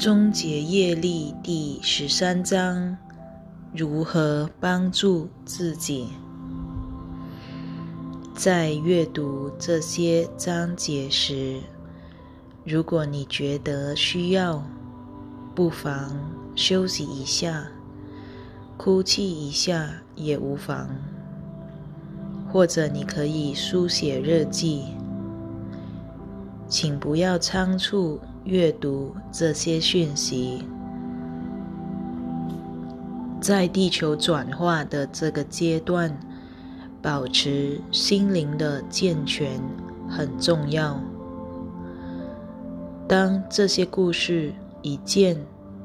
终结业力第十三章：如何帮助自己？在阅读这些章节时，如果你觉得需要，不妨休息一下，哭泣一下也无妨。或者你可以书写日记，请不要仓促。阅读这些讯息，在地球转化的这个阶段，保持心灵的健全很重要。当这些故事一件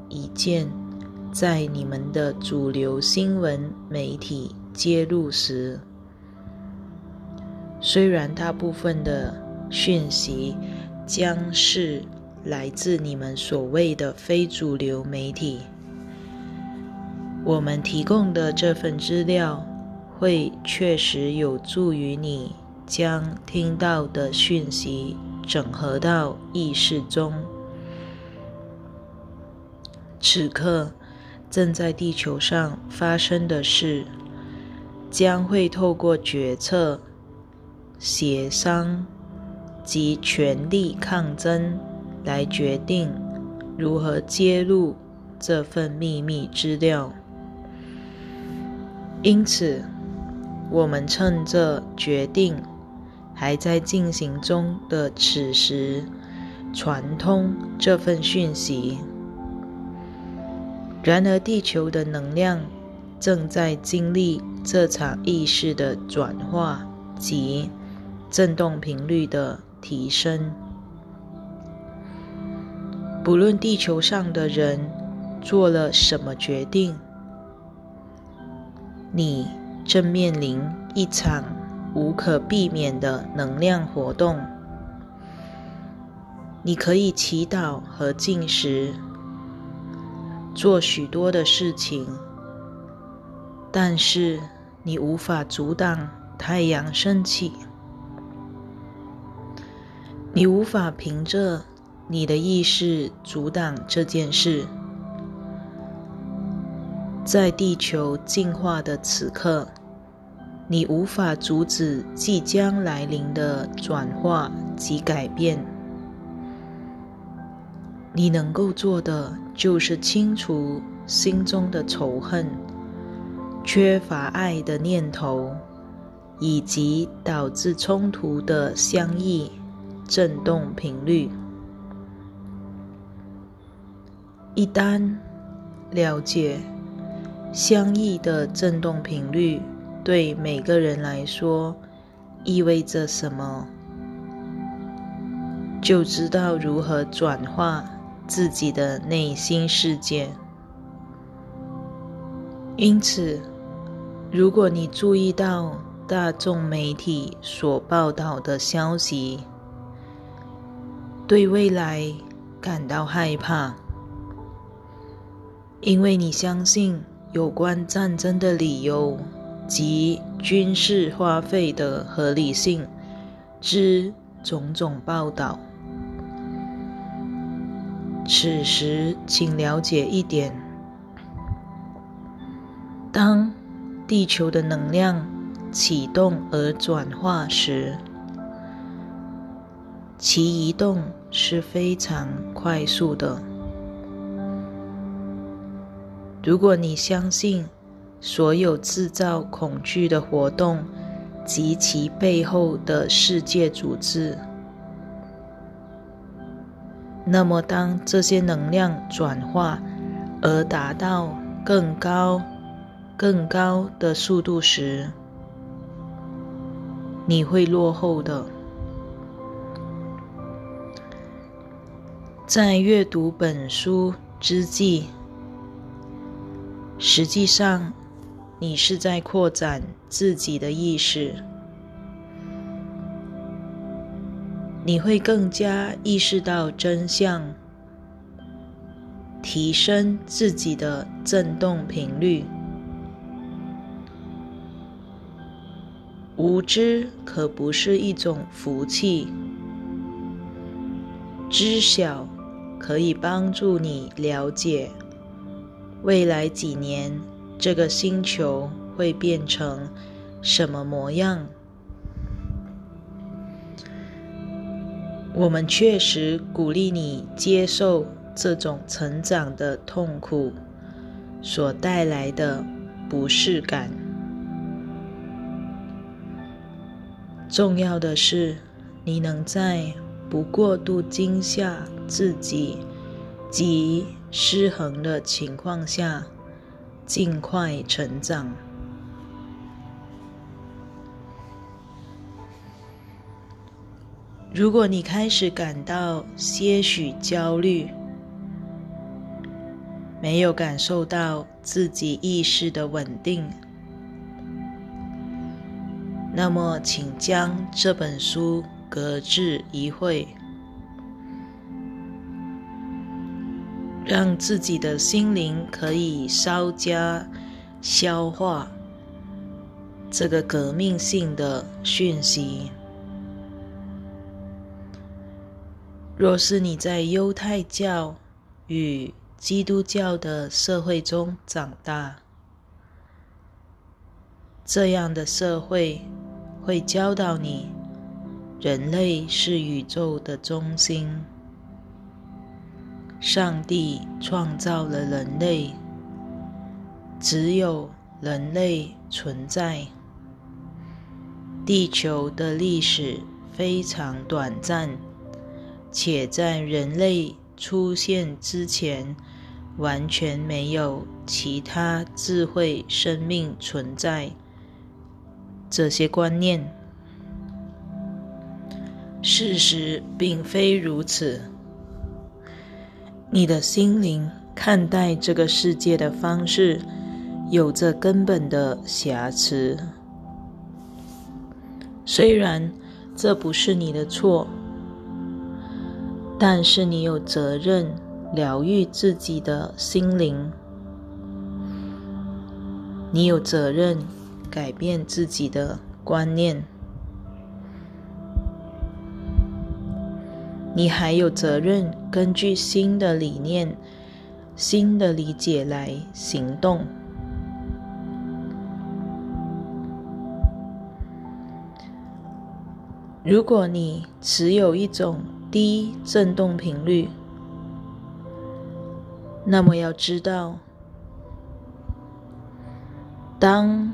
一件在你们的主流新闻媒体揭露时，虽然大部分的讯息将是。来自你们所谓的非主流媒体，我们提供的这份资料会确实有助于你将听到的讯息整合到意识中。此刻正在地球上发生的事，将会透过决策、协商及权力抗争。来决定如何揭露这份秘密资料。因此，我们趁着决定还在进行中的此时，传通这份讯息。然而，地球的能量正在经历这场意识的转化及振动频率的提升。不论地球上的人做了什么决定，你正面临一场无可避免的能量活动。你可以祈祷和进食，做许多的事情，但是你无法阻挡太阳升起。你无法凭着。你的意识阻挡这件事，在地球进化的此刻，你无法阻止即将来临的转化及改变。你能够做的，就是清除心中的仇恨、缺乏爱的念头，以及导致冲突的相异振动频率。一旦了解相异的振动频率对每个人来说意味着什么，就知道如何转化自己的内心世界。因此，如果你注意到大众媒体所报道的消息，对未来感到害怕。因为你相信有关战争的理由及军事花费的合理性之种种报道，此时请了解一点：当地球的能量启动而转化时，其移动是非常快速的。如果你相信所有制造恐惧的活动及其背后的世界组织，那么当这些能量转化而达到更高、更高的速度时，你会落后的。在阅读本书之际。实际上，你是在扩展自己的意识，你会更加意识到真相，提升自己的振动频率。无知可不是一种福气，知晓可以帮助你了解未来几年这个星球会变成什么模样。我们确实鼓励你接受这种成长的痛苦所带来的不适感。重要的是，你能在不过度惊吓自己及失衡的情况下，尽快成长。如果你开始感到些许焦虑，没有感受到自己意识的稳定，那么请将这本书搁置一会，让自己的心灵可以稍加消化这个革命性的讯息。若是你在犹太教与基督教的社会中长大，这样的社会会教导你，人类是宇宙的中心，上帝创造了人类，只有人类存在，地球的历史非常短暂。且在人类出现之前，完全没有其他智慧生命存在。这些观念，事实并非如此。你的心灵看待这个世界的方式，有着根本的瑕疵。虽然这不是你的错。但是你有责任疗愈自己的心灵，你有责任改变自己的观念，你还有责任根据新的理念、新的理解来行动。如果你持有一种，低振动频率，那么要知道，当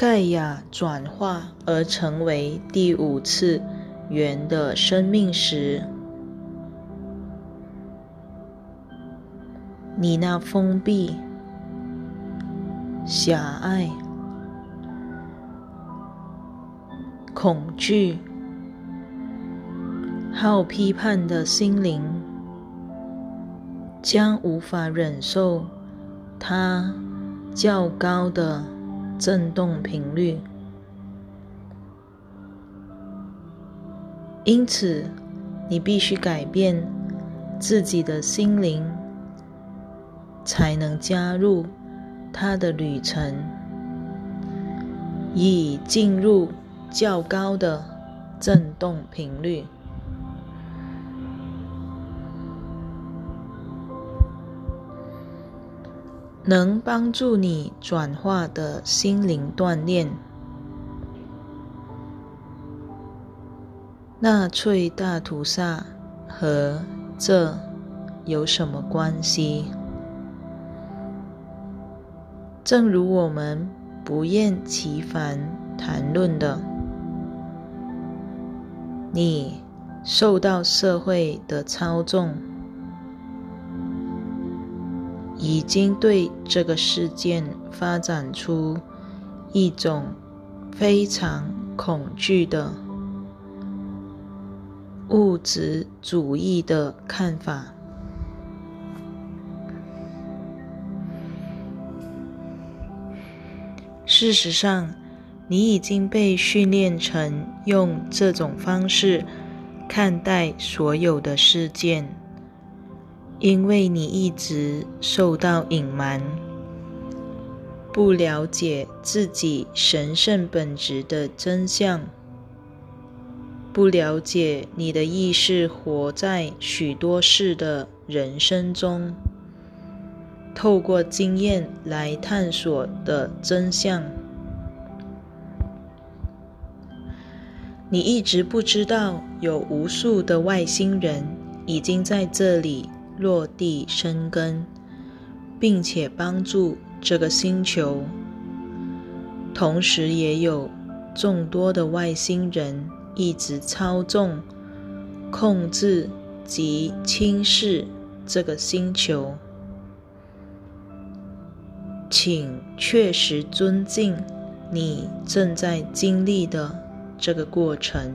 盖亚转化而成为第五次元的生命时，你那封闭、狭隘。恐惧、好批判的心灵将无法忍受它较高的振动频率，因此你必须改变自己的心灵，才能加入它的旅程，以进入。较高的振动频率，能帮助你转化的心灵锻炼。纳粹大屠杀和这有什么关系？正如我们不厌其烦谈论的。你受到社会的操纵，已经对这个事件发展出一种非常恐惧的物质主义的看法。事实上。你已经被训练成用这种方式看待所有的事件，因为你一直受到隐瞒，不了解自己神圣本质的真相。不了解你的意识活在许多事的人生中，透过经验来探索的真相。你一直不知道，有无数的外星人已经在这里落地生根，并且帮助这个星球。同时，也有众多的外星人一直操纵、控制及轻视这个星球。请确实尊敬你正在经历的。这个过程，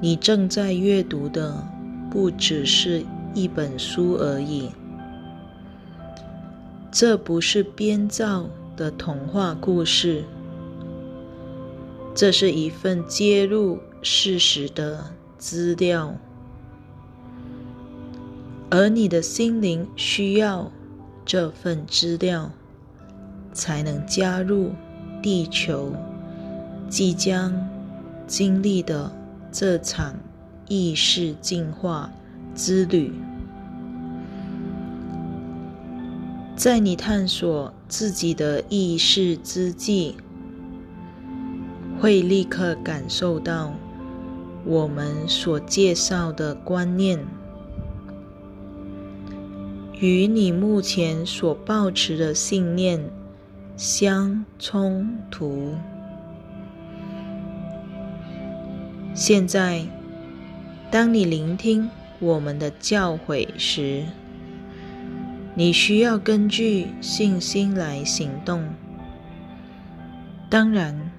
你正在阅读的不只是一本书而已。这不是编造的童话故事，这是一份揭露事实的资料，而你的心灵需要这份资料，才能加入地球。即将经历的这场意识进化之旅，在你探索自己的意识之际，会立刻感受到我们所介绍的观念与你目前所抱持的信念相冲突。现在，当你聆听我们的教诲时，你需要根据信心来行动。当然，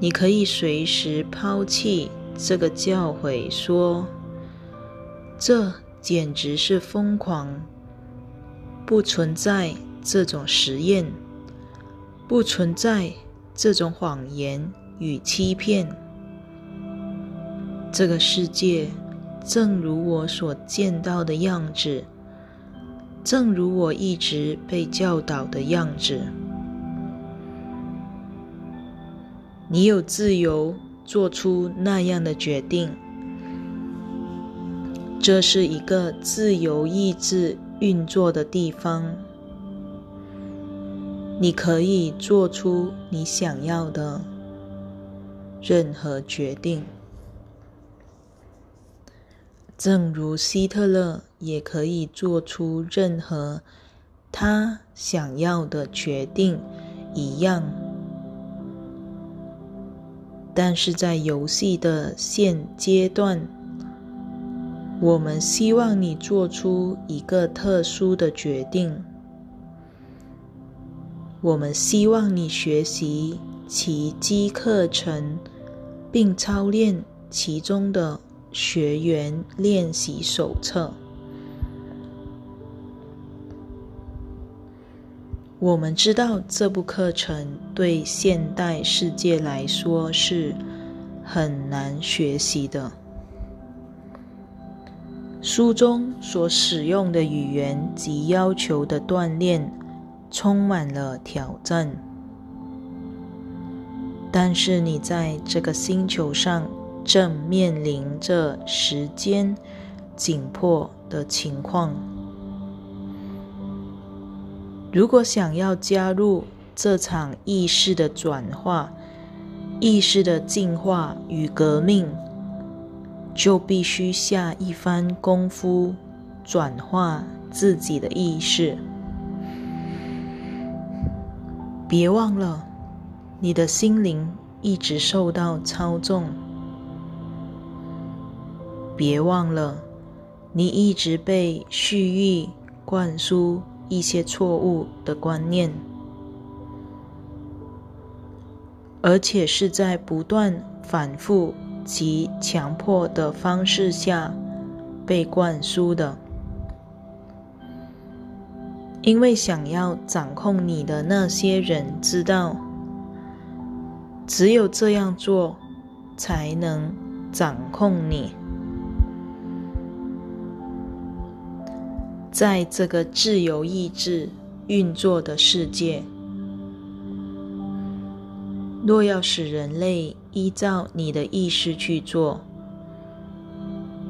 你可以随时抛弃这个教诲，说：“这简直是疯狂，不存在这种实验，不存在这种谎言与欺骗。”这个世界，正如我所见到的样子，正如我一直被教导的样子。你有自由做出那样的决定，这是一个自由意志运作的地方。你可以做出你想要的任何决定。正如希特勒也可以做出任何他想要的决定一样，但是在游戏的现阶段，我们希望你做出一个特殊的决定。我们希望你学习奇迹课程，并操练其中的。学员练习手册。我们知道这部课程对现代世界来说是很难学习的。书中所使用的语言及要求的锻炼充满了挑战，但是你在这个星球上。正面临着时间紧迫的情况。如果想要加入这场意识的转化、意识的进化与革命，就必须下一番功夫，转化自己的意识。别忘了，你的心灵一直受到操纵。别忘了，你一直被蓄意灌输一些错误的观念，而且是在不断反复及强迫的方式下被灌输的。因为想要掌控你的那些人知道，只有这样做才能掌控你。在这个自由意志运作的世界，若要使人类依照你的意识去做。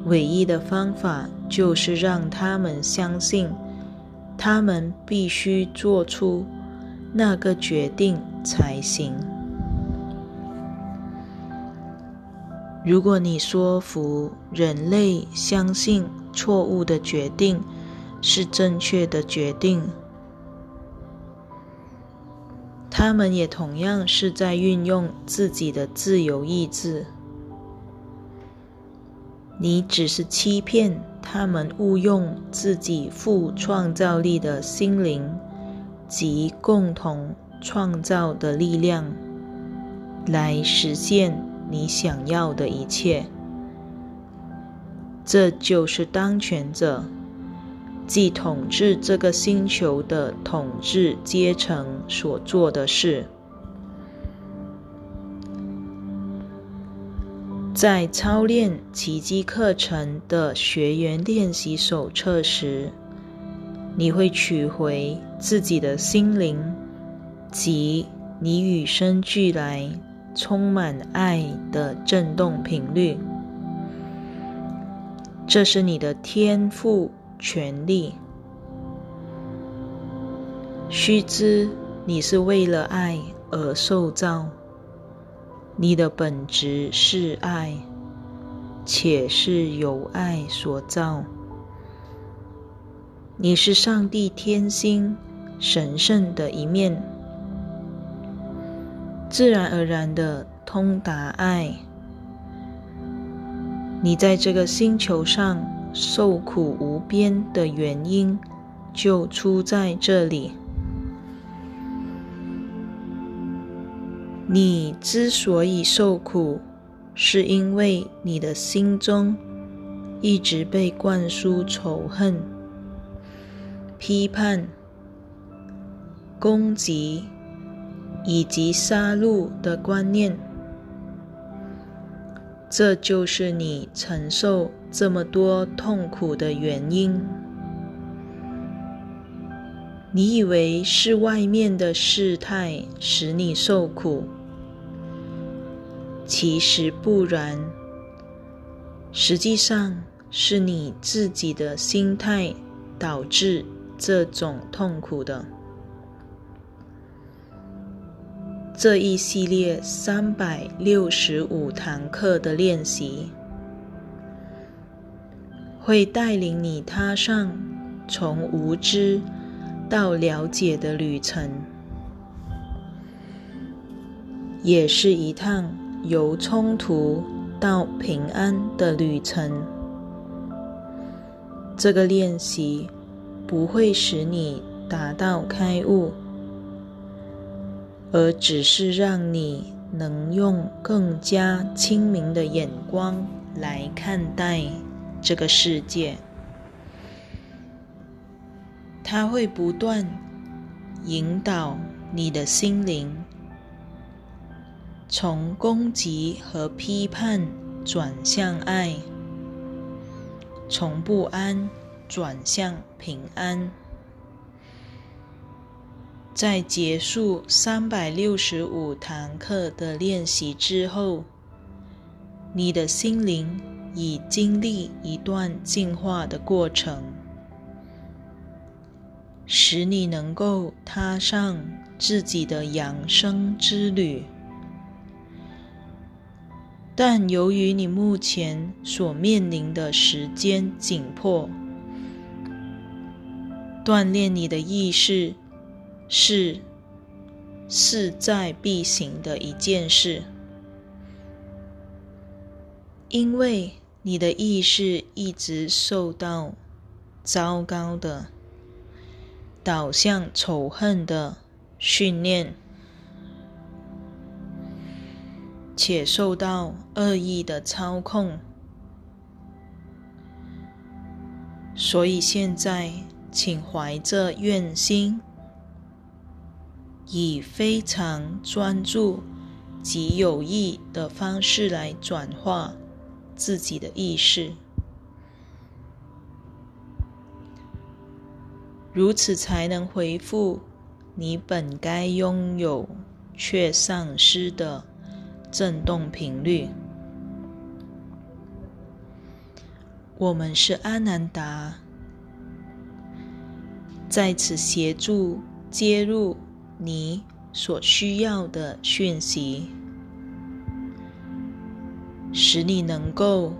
唯一的方法就是让他们相信，他们必须做出那个决定才行。如果你说服人类相信错误的决定是正确的决定，他们也同样是在运用自己的自由意志。你只是欺骗他们，误用自己富创造力的心灵及共同创造的力量来实现你想要的一切。这就是当权者，即统治这个星球的统治阶层所做的事。在操练奇迹课程的学员练习手册时，你会取回自己的心灵及你与生俱来充满爱的振动频率。这是你的天赋权利。须知，你是为了爱而受造。你的本质是爱，且是由爱所造。你是上帝天心神圣的一面，自然而然的通达爱。你在这个星球上受苦无边的原因，就出在这里。你之所以受苦，是因为你的心中一直被灌输仇恨、批判、攻击以及杀戮的观念。这就是你承受这么多痛苦的原因。你以为是外面的事态使你受苦？其实不然，实际上是你自己的心态导致这种痛苦的。这一系列三百六十五堂课的练习，会带领你踏上从无知到了解的旅程，也是一趟。由冲突到平安的旅程，这个练习不会使你达到开悟，而只是让你能用更加清明的眼光来看待这个世界。它会不断引导你的心灵。从攻击和批判转向爱，从不安转向平安。在结束三百六十五堂课的练习之后，你的心灵已经历一段进化的过程，使你能够踏上自己的养生之旅。但由于你目前所面临的时间紧迫，锻炼你的意识是势在必行的一件事，因为你的意识一直受到糟糕的导向仇恨的训练。且受到恶意的操控，所以现在，请怀着愿心，以非常专注及有益的方式来转化自己的意识，如此才能回复你本该拥有却丧失的。振动频率。我们是阿南达，在此协助接入你所需要的讯息，使你能够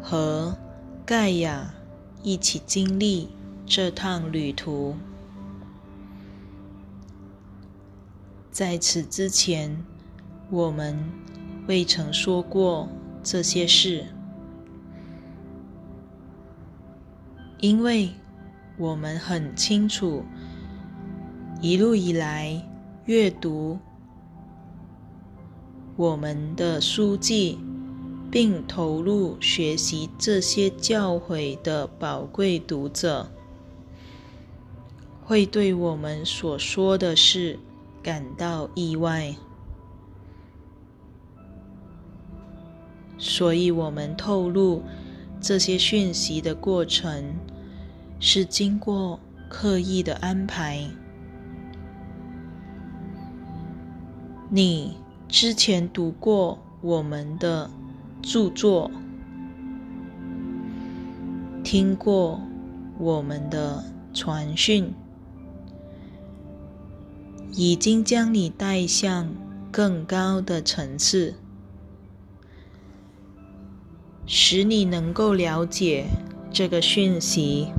和盖亚一起经历这趟旅途。在此之前，我们未曾说过这些事。因为我们很清楚，一路以来阅读我们的书籍，并投入学习这些教诲的宝贵读者，会对我们所说的事感到意外，所以我们透露这些讯息的过程。是经过刻意的安排。你之前读过我们的著作，听过我们的传讯，已经将你带向更高的层次，使你能够了解这个讯息。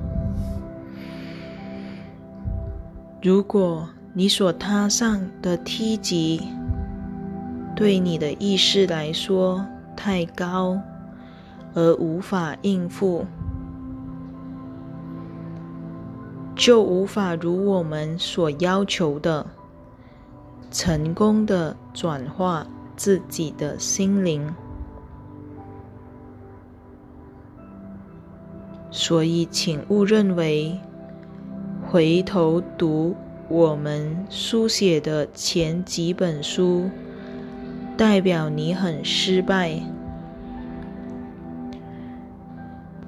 如果你所踏上的梯级对你的意识来说太高，而无法应付，就无法如我们所要求的成功的转化自己的心灵。所以，请勿认为。回头读我们书写的前几本书，代表你很失败。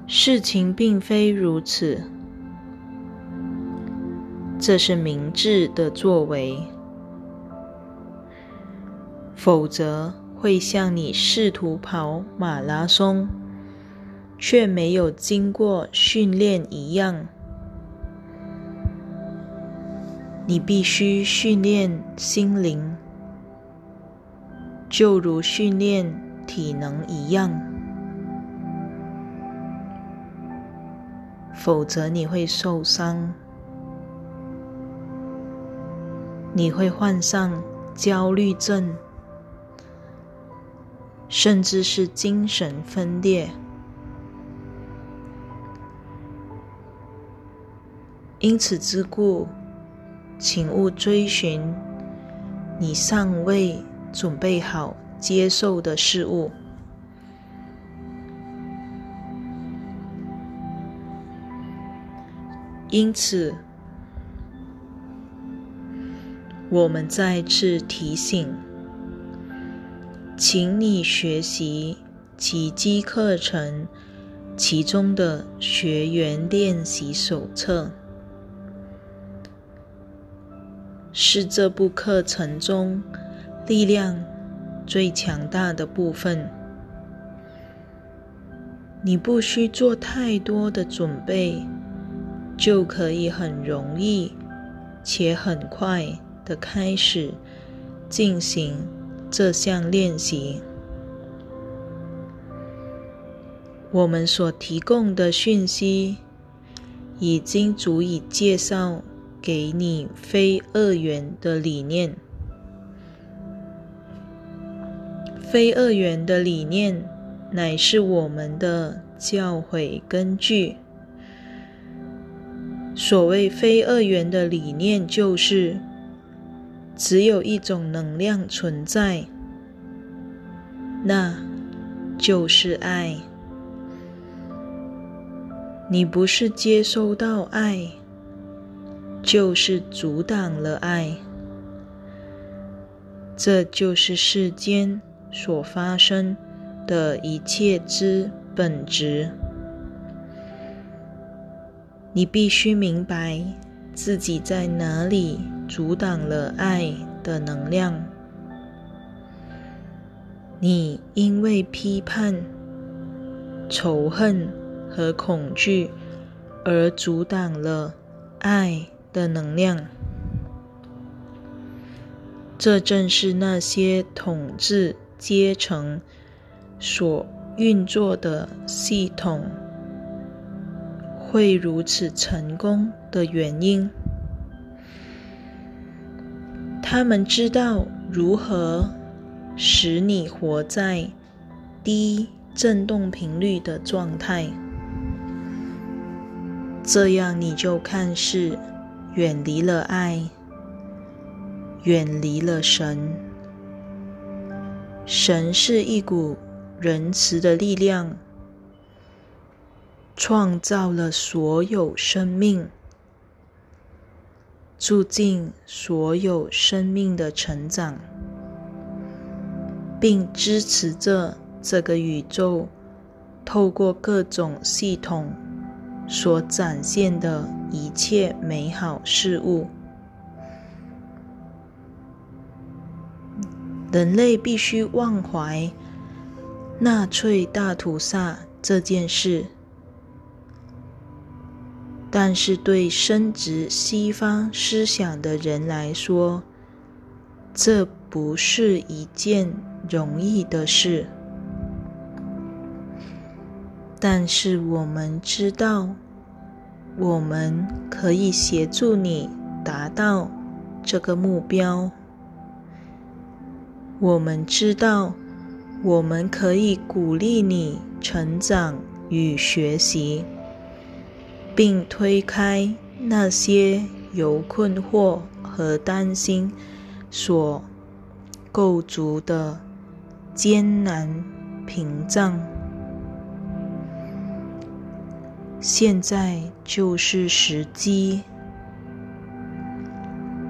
事情并非如此，这是明智的作为，否则会像你试图跑马拉松却没有经过训练一样。你必须训练心灵，就如训练体能一样，否则你会受伤，你会患上焦虑症，甚至是精神分裂。因此之故。请勿追寻你尚未准备好接受的事物。因此，我们再次提醒，请你学习奇迹课程其中的学员练习手册。是这部课程中力量最强大的部分。你不需做太多的准备，就可以很容易且很快的开始进行这项练习。我们所提供的讯息已经足以介绍。给你非二元的理念，非二元的理念乃是我们的教诲根据。所谓非二元的理念，就是只有一种能量存在，那就是爱。你不是接收到爱。就是阻挡了爱，这就是世间所发生的一切之本质。你必须明白自己在哪里阻挡了爱的能量。你因为批判、仇恨和恐惧而阻挡了爱的能量。这正是那些统治阶层所运作的系统会如此成功的原因。他们知道如何使你活在低振动频率的状态，这样你就看似远离了爱。远离了神，神是一股仁慈的力量，创造了所有生命，促进所有生命的成长，并支持着这个宇宙透过各种系统所展现的一切美好事物。人类必须忘怀纳粹大屠杀这件事，但是对深植西方思想的人来说，这不是一件容易的事。但是我们知道，我们可以协助你达到这个目标。我们知道，我们可以鼓励你成长与学习，并推开那些由困惑和担心所构筑的艰难屏障。现在就是时机，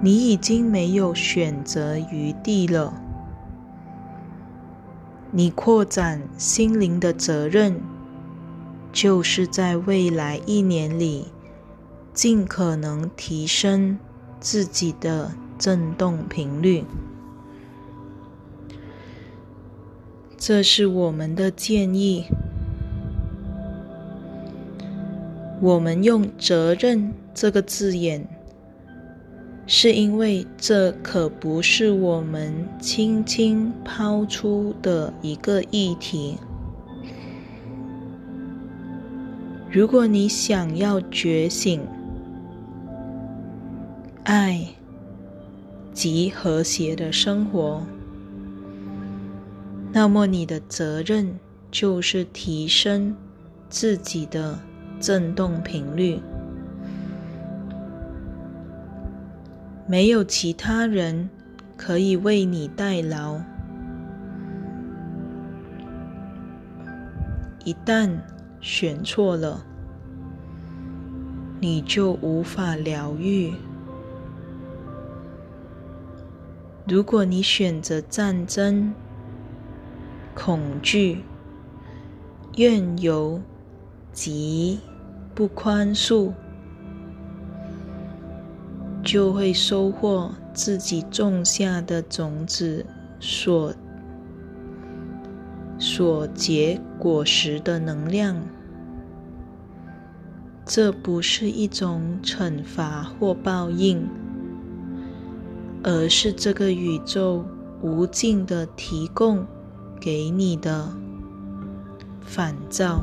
你已经没有选择余地了。你扩展心灵的责任，就是在未来一年里，尽可能提升自己的振动频率。这是我们的建议。我们用“责任”这个字眼。是因为这可不是我们轻轻抛出的一个议题。如果你想要觉醒、爱及和谐的生活，那么你的责任就是提升自己的振动频率。没有其他人可以为你代劳。一旦选错了，你就无法疗愈。如果你选择战争、恐惧、怨尤及不宽恕，就会收获自己种下的种子所所结果实的能量。这不是一种惩罚或报应，而是这个宇宙无尽的提供给你的反照。